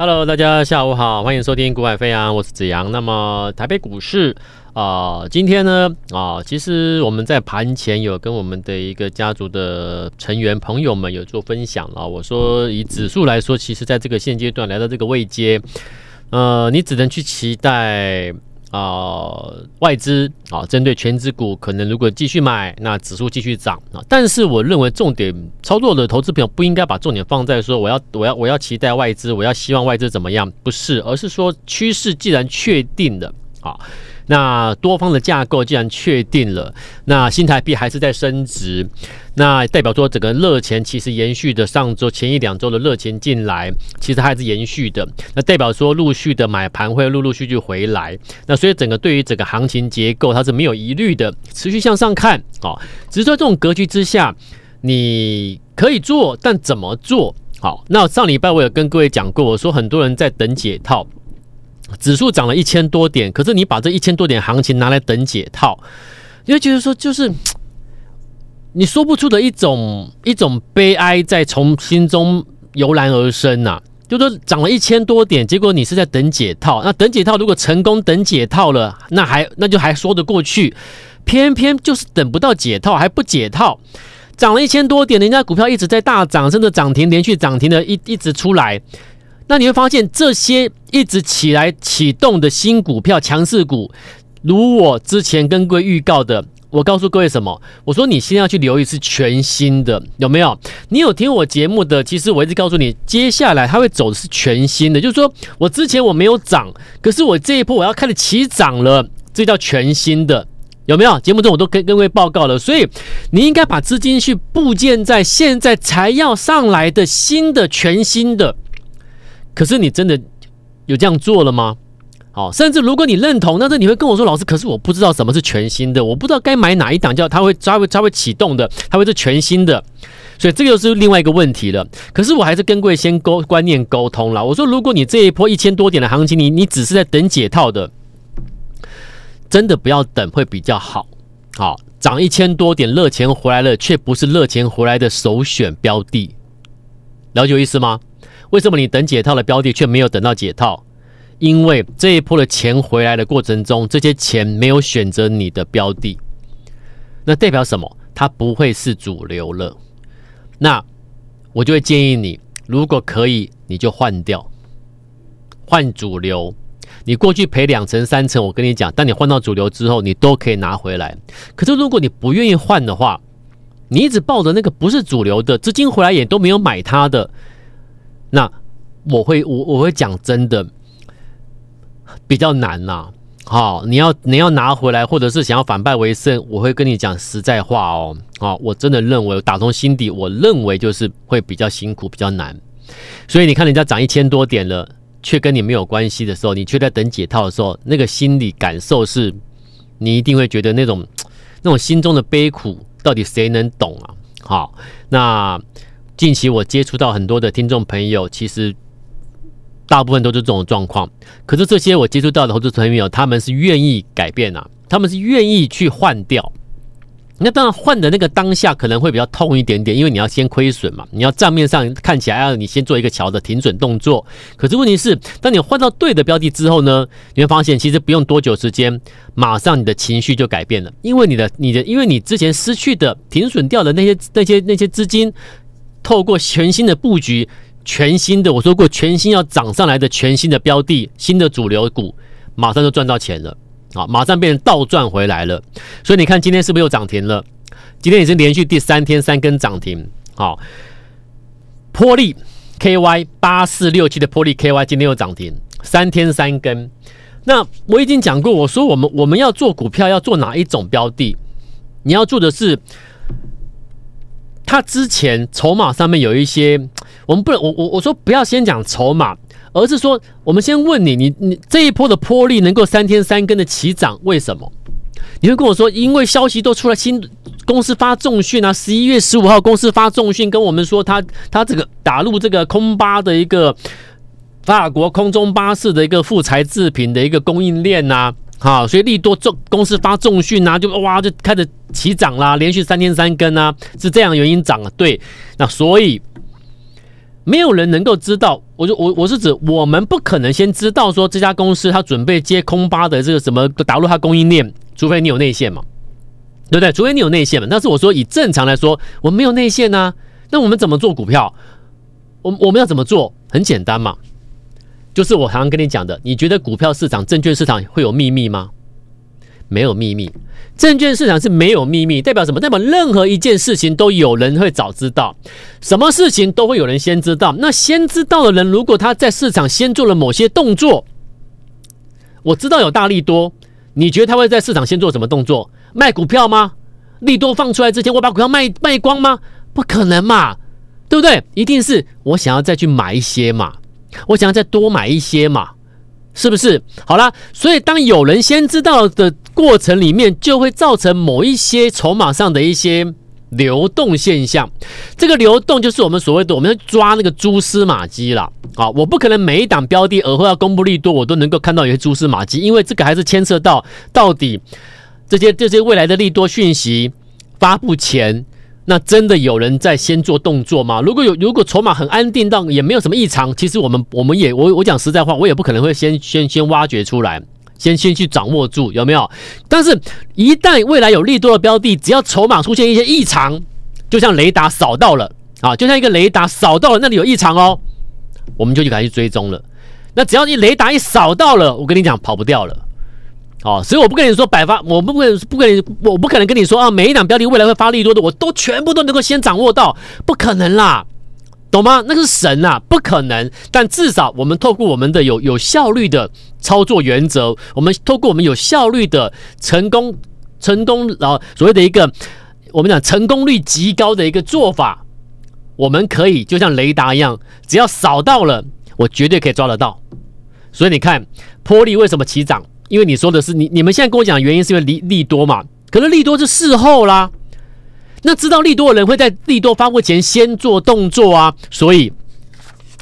Hello，大家下午好，欢迎收听《股海飞扬》，我是子阳。那么台北股市啊、今天呢啊、其实我们在盘前有跟我们的一个家族的成员朋友们有做分享了。我说以指数来说，其实在这个现阶段来到这个位阶，呃，你只能去期待。啊、外资啊，针对全指股，可能如果继续买，那指数继续涨啊。但是我认为重点操作的投资朋友不应该把重点放在说我要我要我要期待外资，我要希望外资怎么样，不是，而是说趋势既然确定了啊。那多方的架构既然确定了，那新台币还是在升值，那代表说整个热钱其实延续的上周前一两周的热钱进来，其实还是延续的。那代表说陆续的买盘会陆陆续续回来，那所以整个对于整个行情结构它是没有疑虑的，持续向上看好。只是说这种格局之下，你可以做，但怎么做好？那上礼拜我有跟各位讲过，我说很多人在等解套。指数涨了一千多点，可是你把这一千多点行情拿来等解套，你会觉得说，就是你说不出的一种一种悲哀在从心中油然而生呐、就说涨了一千多点，结果你是在等解套。那等解套如果成功等解套了，那还那就还说得过去。偏偏就是等不到解套，还不解套，涨了一千多点，人家股票一直在大涨，甚至涨停连续涨停的一一直出来。那你会发现，这些一直起来启动的新股票、强势股，如我之前跟各位预告的，我告诉各位什么？我说你先要去留意是全新的，有没有？你有听我节目的？其实我一直告诉你，接下来它会走的是全新的，就是说我之前我没有涨，可是我这一波我要开始起涨了，这叫全新的，有没有？节目中我都跟各位报告了，所以你应该把资金去布建在现在才要上来的新的全新的。可是你真的有这样做了吗？好，甚至如果你认同，但是你会跟我说，老师，可是我不知道什么是全新的，我不知道该买哪一档，叫它会它会它会启动的，它会是全新的，所以这个又是另外一个问题了。可是我还是跟各位先沟观念沟通了。我说，如果你这一波一千多点的行情，你你只是在等解套的，真的不要等会比较好。好，涨一千多点，热钱回来了，却不是热钱回来的首选标的，了解我意思吗？为什么你等解套的标的却没有等到解套？因为这一波的钱回来的过程中，这些钱没有选择你的标的，那代表什么？它不会是主流了。那我就会建议你，如果可以，你就换掉，换主流。你过去赔两成三成，我跟你讲，当你换到主流之后，你都可以拿回来。可是如果你不愿意换的话，你一直抱着那个不是主流的资金回来也都没有买它的。那我会我我会讲真的比较难呐、啊，好，你要你要拿回来，或者是想要反败为胜，我会跟你讲实在话哦，好，我真的认为打从心底，我认为就是会比较辛苦，比较难。所以你看人家涨一千多点了，却跟你没有关系的时候，你却在等解套的时候，那个心理感受是，你一定会觉得那种那种心中的悲苦，到底谁能懂啊？好，那。近期我接触到很多的听众朋友，其实大部分都是这种状况。可是这些我接触到的投资朋友，他们是愿意改变啊，他们是愿意去换掉。那当然换的那个当下可能会比较痛一点点，因为你要先亏损嘛，你要账面上看起来要你先做一个桥的停损动作。可是问题是，当你换到对的标的之后呢，你会发现其实不用多久时间，马上你的情绪就改变了，因为你的你的因为你之前失去的停损掉的那些那些那些资金。透过全新的布局，全新的我说过，全新要涨上来的全新的标的，新的主流股，马上就赚到钱了啊！马上变成倒赚回来了。所以你看今天是不是又涨停了？今天已经连续第三天三根涨停。好，波力 KY 八四六七的波力 KY 今天又涨停，三天三根。那我已经讲过，我说我们我们要做股票要做哪一种标的？你要做的是。他之前筹码上面有一些，我们不能，我我我说不要先讲筹码，而是说我们先问你，你你这一波的波力能够三天三根的起涨，为什么？你会跟我说，因为消息都出来，新公司发重讯啊，十一月十五号公司发重讯跟我们说他，他这个打入这个空巴的一个法国空中巴士的一个复材制品的一个供应链呐。好，所以利多重公司发重讯啊，就哇就开始起涨啦，连续三天三根啊，是这样的原因涨啊。对，那所以没有人能够知道我就我我是指我们不可能先知道说这家公司它准备接空巴的这个什么打入它供应链，除非你有内线嘛，对不对？除非你有内线嘛。但是我说以正常来说，我们没有内线啊，那我们怎么做股票？我我们要怎么做？很简单嘛，就是我常常跟你讲的，你觉得股票市场、证券市场会有秘密吗？没有秘密。证券市场是没有秘密，代表什么？代表任何一件事情都有人会早知道，什么事情都会有人先知道。那先知道的人，如果他在市场先做了某些动作，我知道有大利多，你觉得他会在市场先做什么动作？卖股票吗？利多放出来之前，我把股票卖卖光吗？不可能嘛，对不对？一定是我想要再去买一些嘛，我想要再多买一些嘛。是不是？好了，所以当有人先知道的过程里面，就会造成某一些筹码上的一些流动现象。这个流动就是我们所谓的我们要抓那个蛛丝马迹了。啊，我不可能每一档标的而后要公布利多，我都能够看到有些蛛丝马迹，因为这个还是牵涉到到底这些这些未来的利多讯息发布前。那真的有人在先做动作吗？如果有，如果筹码很安定到也没有什么异常，其实我们我们也我我讲实在话，我也不可能会先先先挖掘出来，先先去掌握住有没有？但是，一旦未来有利多的标的，只要筹码出现一些异常，就像雷达扫到了啊，就像一个雷达扫到了那里有异常哦，我们就去赶紧去追踪了。那只要你雷达一扫到了，我跟你讲跑不掉了。哦，所以我不跟你说百发，我不跟不跟你，我不可能跟你说啊，每一档标的未来会发利多的，我都全部都能够先掌握到，不可能啦，懂吗？那是神啊，不可能。但至少我们透过我们的有有效率的操作原则，我们透过我们有效率的成功成功，然后所谓的一个我们讲成功率极高的一个做法，我们可以就像雷达一样，只要扫到了，我绝对可以抓得到。所以你看，波丽为什么起涨？因为你说的是你你们现在跟我讲原因是因为利利多嘛？可是利多是事后啦，那知道利多的人会在利多发布前先做动作啊，所以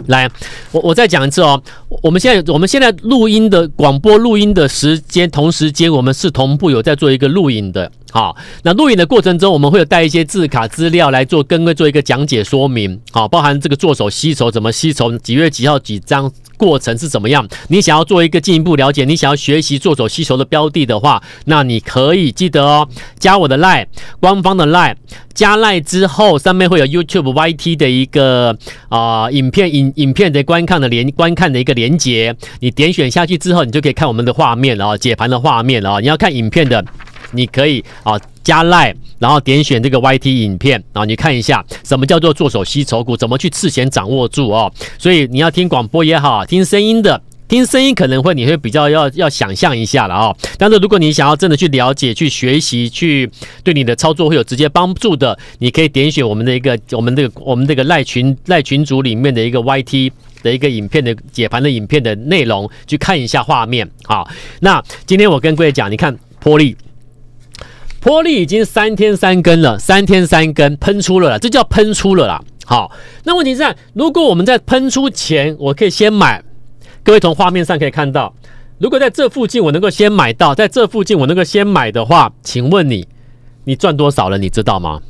来我我再讲一次哦，我们现在我们现在录音的广播录音的时间同时间我们是同步有在做一个录影的，好，那录影的过程中我们会有带一些字卡资料来做跟做一个讲解说明，好，包含这个做手吸筹怎么吸筹，几月几号几张。过程是怎么样？你想要做一个进一步了解，你想要学习做手吸筹的标的的话，那你可以记得哦，加我的 LINE 官方的 LINE 加 LINE 之后，上面会有 YouTube YT 的一个啊、影片影影片的观看的连观看的一个连接，你点选下去之后，你就可以看我们的画面了哦，解盘的画面了哦。你要看影片的，你可以啊加 LINE，然后点选这个 YT 影片，然后你看一下什么叫做做手吸筹股，怎么去事前掌握住哦。所以你要听广播也好，听声音的，听声音可能会你会比较要要想象一下了哦。但是如果你想要真的去了解、去学习、去对你的操作会有直接帮助的，你可以点选我们的一个我们这个我们这个赖群赖群组里面的一个 YT 的一个影片的解盘的影片的内容，去看一下画面。好，那今天我跟各位讲，你看波利。波利已经三天三根了，三天三根喷出了啦，这叫喷出了啦。好，那问题是，如果我们在喷出前，我可以先买，各位从画面上可以看到，如果在这附近我能够先买到，在这附近我能够先买的话，请问你，你赚多少了？你知道吗？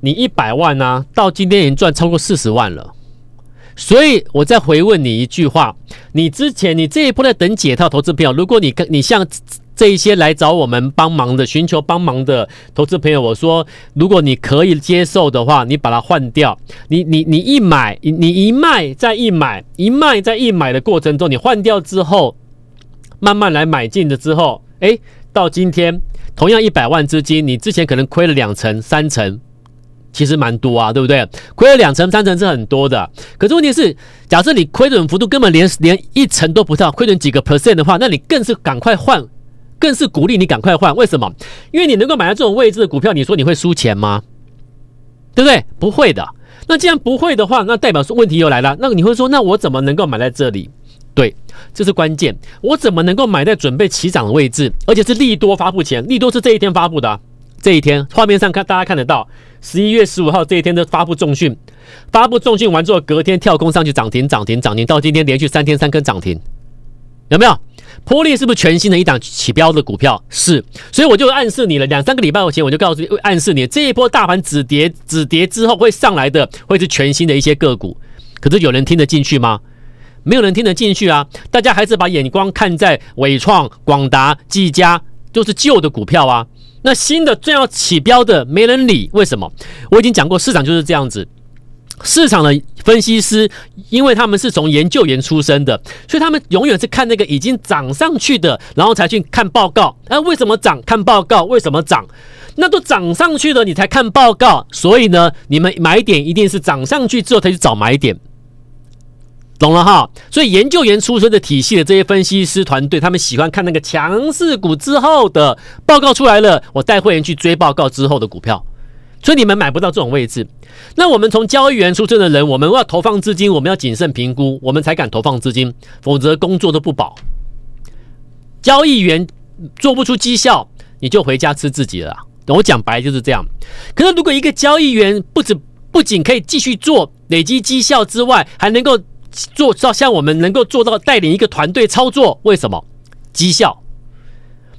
你一百万呢、到今天已经赚超过四十万了。所以我再回问你一句话：你之前你这一波在等解套投资票，如果你跟你像。这一些来找我们帮忙的、寻求帮忙的投资朋友，我说，如果你可以接受的话，你把它换掉。你、你、你一买，你、一卖再一买，一卖再一买的过程中，你换掉之后，慢慢来买进的之后，哎，到今天同样一百万资金，你之前可能亏了两成、三成，其实蛮多啊，对不对？亏了两成、三成是很多的。可是问题是，假设你亏损幅度根本连连一成都不到，亏损几个 percent 的话，那你更是赶快换。更是鼓励你赶快换，为什么？因为你能够买到这种位置的股票，你说你会输钱吗？对不对？不会的。那既然不会的话，那代表说问题又来了。那你会说，那我怎么能够买在这里？对，这是关键。我怎么能够买在准备起涨的位置？而且是利多发布前，利多是这一天发布的。这一天画面上看，大家看得到，十一月十五号这一天的发布重讯，发布重讯完之后，隔天跳空上去涨停，涨停，涨停，到今天连续三天三根涨停，有没有？波利是不是全新的一档起标的股票？是，所以我就暗示你了，两三个礼拜前我就告诉你，暗示你这一波大盘止跌止跌之后会上来的，会是全新的一些个股。可是有人听得进去吗？没有人听得进去啊！大家还是把眼光看在伟创、广达、技嘉，都是旧的股票啊。那新的正要起标的，没人理，为什么？我已经讲过，市场就是这样子。市场的分析师，因为他们是从研究员出身的，所以他们永远是看那个已经涨上去的，然后才去看报告。哎，为什么涨？看报告，为什么涨？那都涨上去了，你才看报告。所以呢，你们买点一定是涨上去之后才去找买点。懂了哈，所以研究员出身的体系的这些分析师团队，他们喜欢看那个强势股之后的报告出来了，我带会员去追报告之后的股票，所以你们买不到这种位置。那我们从交易员出身的人，我们要投放资金，我们要谨慎评估，我们才敢投放资金，否则工作都不保。交易员做不出绩效，你就回家吃自己了。我讲白就是这样。可是如果一个交易员不止不仅可以继续做，累积绩效之外，还能够做到像我们能够做到带领一个团队操作，为什么？绩效。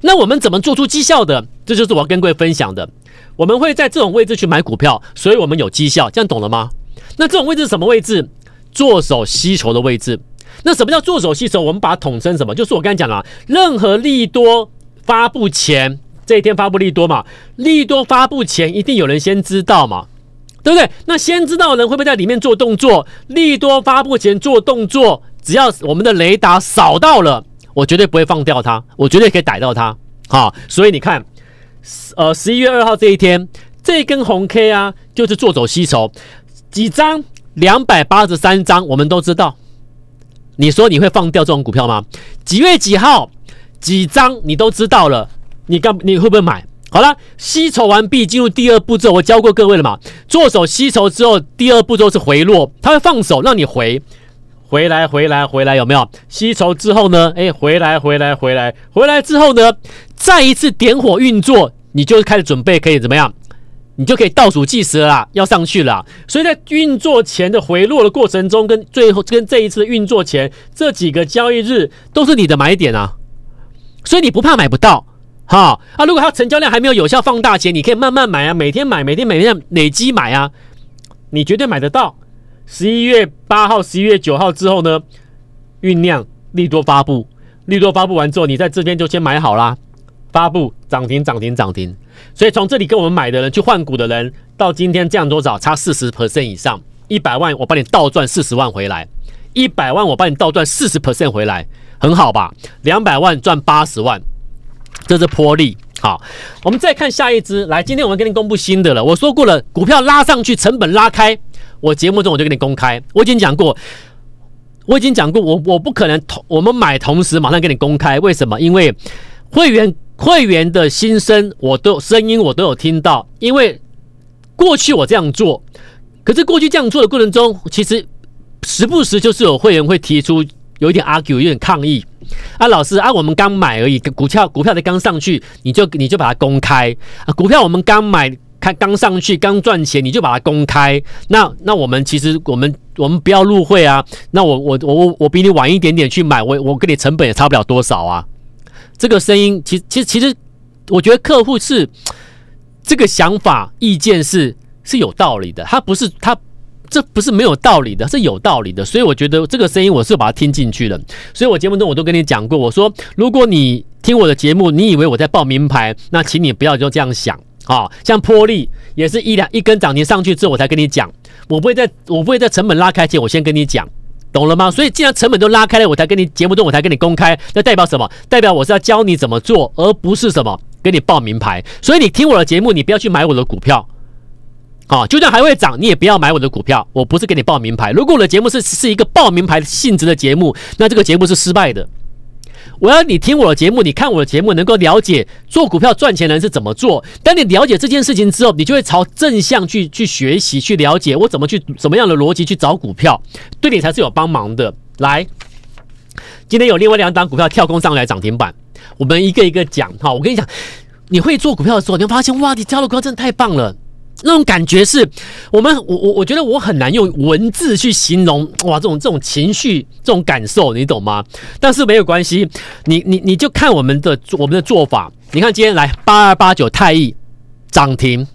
那我们怎么做出绩效的？这就是我要跟各位分享的。我们会在这种位置去买股票，所以我们有绩效，这样懂了吗？那这种位置是什么位置？做手吸筹的位置。那什么叫做手吸筹？我们把它统称什么？就是我刚才讲了，任何利多发布前，这一天发布利多嘛，利多发布前一定有人先知道嘛。对不对？那先知道的人会不会在里面做动作？利多发布前做动作，只要我们的雷达扫到了，我绝对不会放掉它，我绝对可以逮到它。好，所以你看，呃，十一月二号这一天，这根红 K 啊，就是做走吸筹，几张？两百八十三张，我们都知道。你说你会放掉这种股票吗？几月几号？几张？你都知道了，你干你会不会买？好了，吸筹完毕，进入第二步骤。我教过各位了嘛？做手吸筹之后，第二步骤是回落，它会放手让你回，回来，回来，回来，有没有？吸筹之后呢？哎，回来，回来，回来，回来之后呢？再一次点火运作，你就开始准备，可以怎么样？你就可以倒数计时了啦，要上去了。所以在运作前的回落的过程中，跟最后跟这一次运作前这几个交易日都是你的买点啊，所以你不怕买不到。好啊，如果它成交量还没有有效放大前，你可以慢慢买啊，每天买，每天每天累积买啊，你绝对买得到。十一月八号、十一月九号之后呢，酝酿利多发布，利多发布完之后，你在这边就先买好啦。发布涨停、涨停、涨停。所以从这里跟我们买的人去换股的人，到今天这样多少？差四十 percent 以上，一百万我帮你倒赚四十万回来，一百万我帮你倒赚四十 percent 回来，很好吧？两百万赚八十万。这是波利，好，我们再看下一支。来，今天我们给你公布新的了。我说过了，股票拉上去，成本拉开，我节目中我就给你公开。我已经讲过，我已经讲过，我我不可能同我们买同时马上给你公开。为什么？因为会员会员的心声，我都声音我都有听到。因为过去我这样做，可是过去这样做的过程中，其实时不时就是有会员会提出。有一点 argue，有点抗议啊，老师啊，我们刚买而已，股票股票才刚上去，你就你就把它公开，股票我们刚买，开刚上去，刚赚钱，你就把它公开，那那我们其实我们我们不要入会啊，那我我我我比你晚一点点去买，我我跟你成本也差不了多少啊，这个声音其其实其实我觉得客户是这个想法意见是是有道理的，他不是他。这不是没有道理的，是有道理的，所以我觉得这个声音我是把它听进去了。所以我节目中我都跟你讲过，我说如果你听我的节目，你以为我在报名牌，那请你不要就这样想啊。像波丽也是一两一根涨停上去之后，我才跟你讲，我不会在我不会在成本拉开前，我先跟你讲，懂了吗？所以既然成本都拉开了，我才跟你节目中我才跟你公开，那代表什么？代表我是要教你怎么做，而不是什么给你报名牌。所以你听我的节目，你不要去买我的股票。啊，就算还会涨，你也不要买我的股票。我不是给你报名牌。如果我的节目是是一个报名牌性质的节目，那这个节目是失败的。我要你听我的节目，你看我的节目，能够了解做股票赚钱人是怎么做。当你了解这件事情之后，你就会朝正向去去学习，去了解我怎么去什么样的逻辑去找股票，对你才是有帮忙的。来，今天有另外两档股票跳空上来涨停板，我们一个一个讲。哈，我跟你讲，你会做股票的时候，你会发现哇，你挑的股票真的太棒了。那种感觉是我们，我我我觉得我很难用文字去形容哇，这种这种情绪，这种感受，你懂吗？但是没有关系，你你你就看我们的我们的做法。你看今天来八二八九太毅涨停，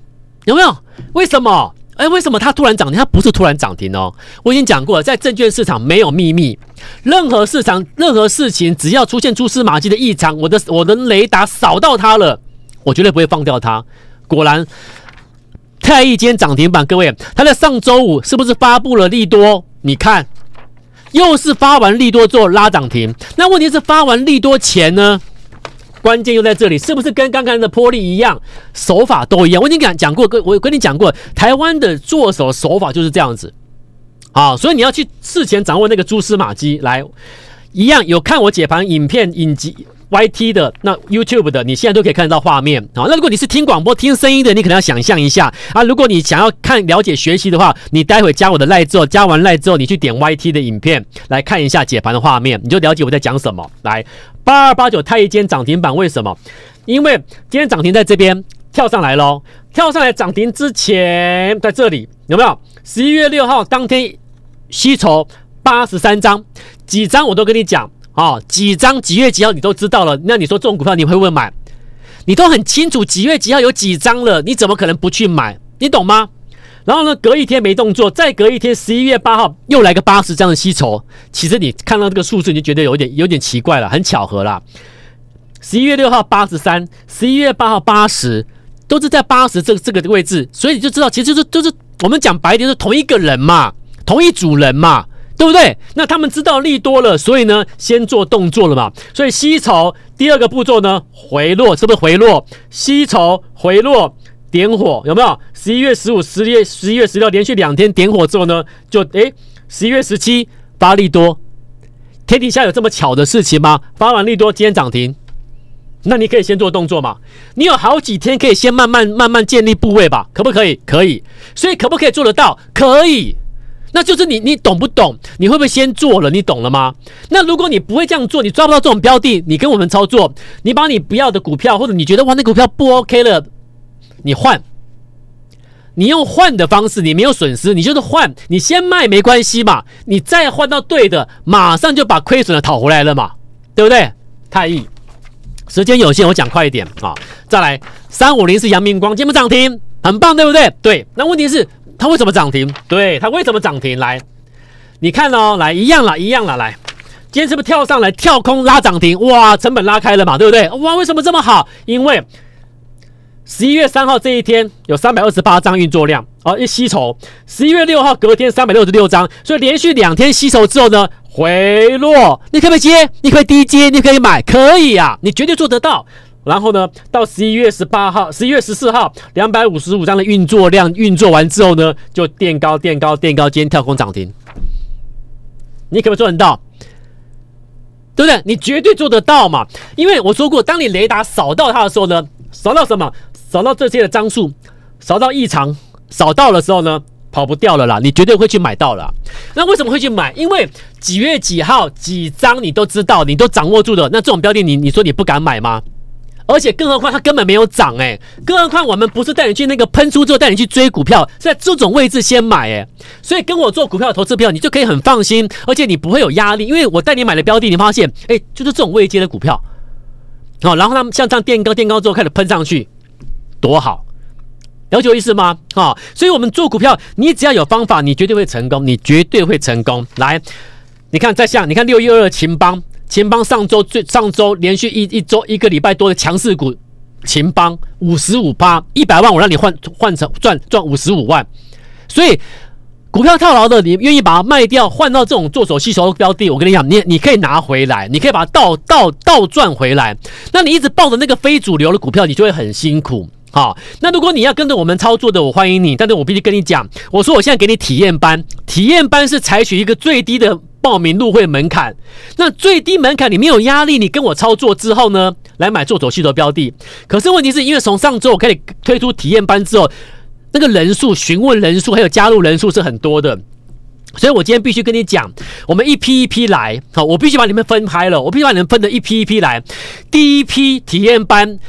有没有？为什么？哎，为什么它突然涨停？它不是突然涨停哦。我已经讲过了，在证券市场没有秘密，任何市场、任何事情，只要出现蛛丝马迹的异常，我的我的雷达扫到它了，我绝对不会放掉它。果然，太毅今天涨停板，各位，它在上周五是不是发布了利多？你看，又是发完利多之后拉涨停。那问题是发完利多前呢？关键又在这里，是不是跟刚刚的波力一样，手法都一样？我已经讲讲过，跟我跟你讲过，台湾的做手手法就是这样子，啊，所以你要去事前掌握那个蛛丝马迹，来，一样有看我解盘影片影集。YT 的那 YouTube 的，你现在都可以看得到画面啊。那如果你是听广播听声音的，你可能要想象一下啊。如果你想要看了解学习的话，你待会加我的赖之后，加完赖之后，你去点 YT 的影片来看一下解盘的画面，你就了解我在讲什么。来，八二八九太一间涨停板为什么？因为今天涨停在这边跳上来喽，跳上来涨停之前在这里有没有？十一月六号当天吸筹八十三张，几张我都跟你讲。哦，几张几月几号你都知道了，那你说这种股票你会不会买？你都很清楚几月几号有几张了，你怎么可能不去买？你懂吗？然后呢，隔一天没动作，再隔一天，十一月八号又来个八十张的吸筹。其实你看到这个数字，你就觉得有点有点奇怪了，很巧合啦。十一月六号八十三，十一月八号八十，都是在八十这这个位置，所以你就知道，其实就是就是我们讲白点，是同一个人嘛，同一组人嘛。对不对？那他们知道利多了，所以呢，先做动作了嘛。所以吸筹第二个步骤呢，回落是不是回落？吸筹回落点火有没有？十一月十五、十月十一月十六连续两天点火之后呢，就诶，十一月十七发利多。天底下有这么巧的事情吗？发完利多今天涨停，那你可以先做动作嘛。你有好几天可以先慢慢慢慢建立部位吧，可不可以？可以。所以可不可以做得到？可以。那就是你，你懂不懂？你会不会先做了？你懂了吗？那如果你不会这样做，你抓不到这种标的，你跟我们操作，你把你不要的股票，或者你觉得哇，那股票不 OK 了，你换，你用换的方式，你没有损失，你就是换，你先卖没关系嘛，你再换到对的，马上就把亏损的讨回来了嘛，对不对？太易，时间有限，我讲快一点啊，再来三五零是阳明光，今天不涨停，很棒，对不对？对，那问题是。它为什么涨停？对，它为什么涨停？来，你看哦，来一样了，一样了，来，今天是不是跳上来跳空拉涨停？哇，成本拉开了嘛，对不对？哇，为什么这么好？因为十一月三号这一天有三百二十八张运作量哦，一吸筹。十一月六号隔天三百六十六张，所以连续两天吸筹之后呢，回落，你可不可以接？你可以低接，你可以买，可以啊，你绝对做得到。然后呢，到十一月十八号、十一月十四号，两百五十五张的运作量运作完之后呢，就垫高、垫高、垫高，今天跳空涨停。你可不可以做得到？对不对？你绝对做得到嘛？因为我说过，当你雷达扫到它的时候呢，扫到什么？扫到这些的张数，扫到异常，扫到的时候呢，跑不掉了啦，你绝对会去买到了。那为什么会去买？因为几月几号几张你都知道，你都掌握住的。那这种标的你，你你说你不敢买吗？而且更何况它根本没有涨哎，更何况我们不是带你去那个喷出之后带你去追股票，是在这种位置先买哎，所以跟我做股票投资票，你就可以很放心，而且你不会有压力，因为我带你买的标的，你发现哎，就是这种位阶的股票，好，然后他们像这样垫高垫高之后开始喷上去，多好，了解我意思吗？好，所以我们做股票，你只要有方法，你绝对会成功，你绝对会成功。来，你看再像，你看六一二二勤邦。秦邦上周最上周连续一一周一个礼拜多的强势股，秦邦五十五趴一百万，我让你换换成赚赚五十五万，所以股票套牢的，你愿意把它卖掉，换到这种做手吸筹标的，我跟你讲，你你可以拿回来，你可以把它倒倒倒赚回来。那你一直抱着那个非主流的股票，你就会很辛苦。好，那如果你要跟着我们操作的，我欢迎你，但是我必须跟你讲，我说我现在给你体验班，体验班是采取一个最低的。报名入会门槛，那最低门槛你没有压力，你跟我操作之后呢，来买做手吸筹标的。可是问题是因为从上周我开始推出体验班之后，那个人数、询问人数还有加入人数是很多的，所以我今天必须跟你讲，我们一批一批来，好，我必须把你们分开了，我必须把你们分的一批一批来。第一批体验班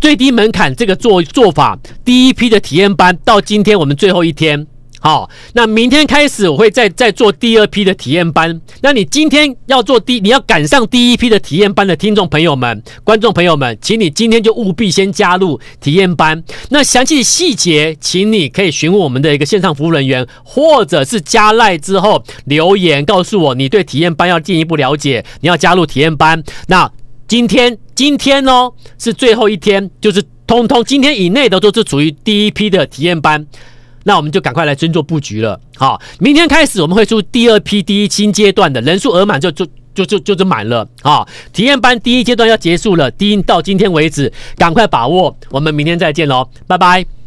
最低门槛这个做做法，第一批的体验班到今天我们最后一天。好，那明天开始我会再再做第二批的体验班。那你今天要做第，你要赶上第一批的体验班的听众朋友们、观众朋友们，请你今天就务必先加入体验班。那详细细节，请你可以询问我们的一个线上服务人员，或者是加赖之后留言告诉我，你对体验班要进一步了解，你要加入体验班。那今天今天哦是最后一天，就是通通今天以内的都是属于第一批的体验班。那我们就赶快来尊重布局了。好，明天开始我们会出第二批第一新阶段的人数额满就就就就就是满了。好，体验班第一阶段要结束了，第一到今天为止，赶快把握。我们明天再见喽，拜拜。